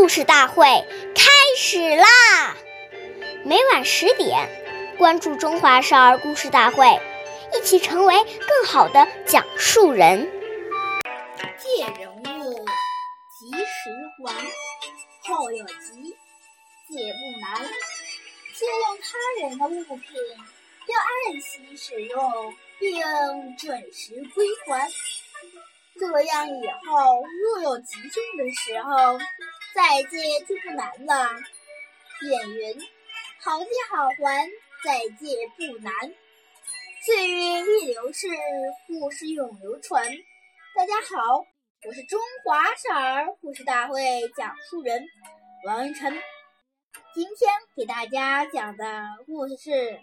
故事大会开始啦！每晚十点，关注《中华少儿故事大会》，一起成为更好的讲述人。借人物，及时还。后有急，借不难。借用他人的物品，要爱惜使用，并准时归还。这样以后若有急用的时候，再借就不难了。谚云：“好借好还，再借不难。”岁月易流逝，故事永流传。大家好，我是中华少儿故事大会讲述人王云晨。今天给大家讲的故事是《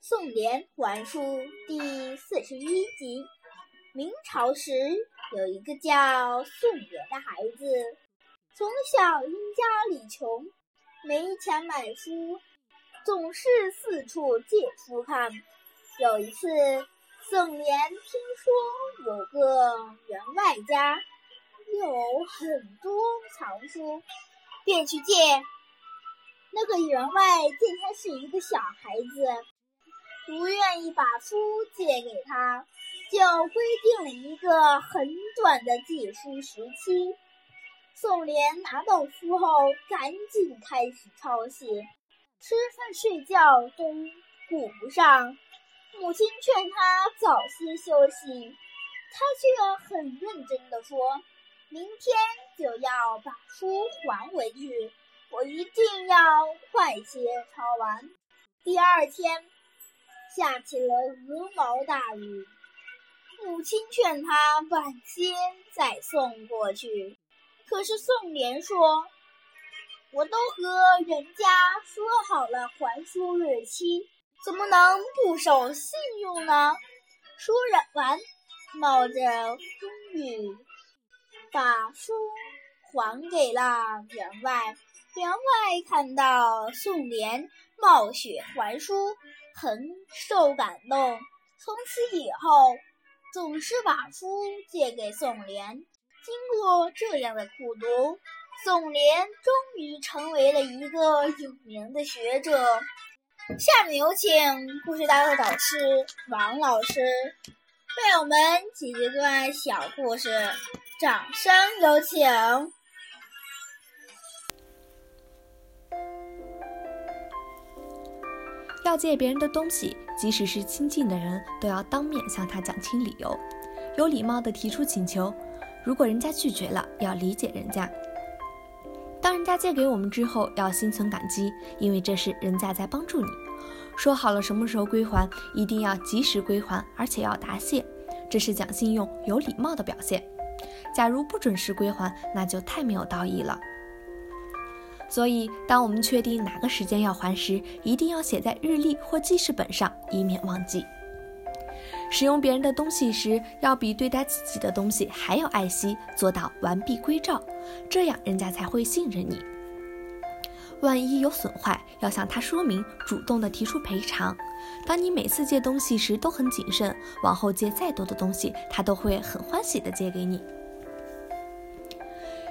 宋濂还书》第四十一集。明朝时，有一个叫宋濂的孩子，从小因家里穷，没钱买书，总是四处借书看。有一次，宋濂听说有个员外家有很多藏书，便去借。那个员外见他是一个小孩子，不愿意把书借给他。就规定了一个很短的借书时期。宋濂拿到书后，赶紧开始抄写，吃饭睡觉都顾不上。母亲劝他早些休息，他却很认真地说：“明天就要把书还回去，我一定要快些抄完。”第二天，下起了鹅毛大雨。母亲劝他晚些再送过去，可是宋濂说：“我都和人家说好了还书日期，怎么能不守信用呢？”说完，冒着风雨把书还给了员外。员外看到宋濂冒雪还书，很受感动。从此以后。总是把书借给宋濂。经过这样的苦读，宋濂终于成为了一个有名的学者。下面有请故事大会导师王老师为我们讲这段小故事，掌声有请。要借别人的东西，即使是亲近的人，都要当面向他讲清理由，有礼貌地提出请求。如果人家拒绝了，要理解人家。当人家借给我们之后，要心存感激，因为这是人家在帮助你。说好了什么时候归还，一定要及时归还，而且要答谢，这是讲信用、有礼貌的表现。假如不准时归还，那就太没有道义了。所以，当我们确定哪个时间要还时，一定要写在日历或记事本上，以免忘记。使用别人的东西时，要比对待自己的东西还要爱惜，做到完璧归赵，这样人家才会信任你。万一有损坏，要向他说明，主动的提出赔偿。当你每次借东西时都很谨慎，往后借再多的东西，他都会很欢喜的借给你。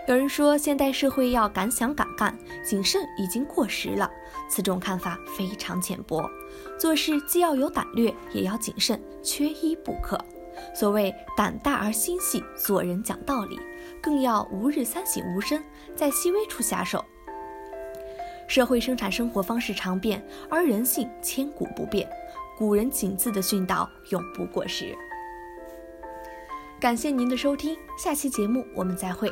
有人说，现代社会要敢想敢干，谨慎已经过时了。此种看法非常浅薄。做事既要有胆略，也要谨慎，缺一不可。所谓胆大而心细，做人讲道理，更要吾日三省吾身，在细微处下手。社会生产生活方式常变，而人性千古不变。古人谨字的训导永不过时。感谢您的收听，下期节目我们再会。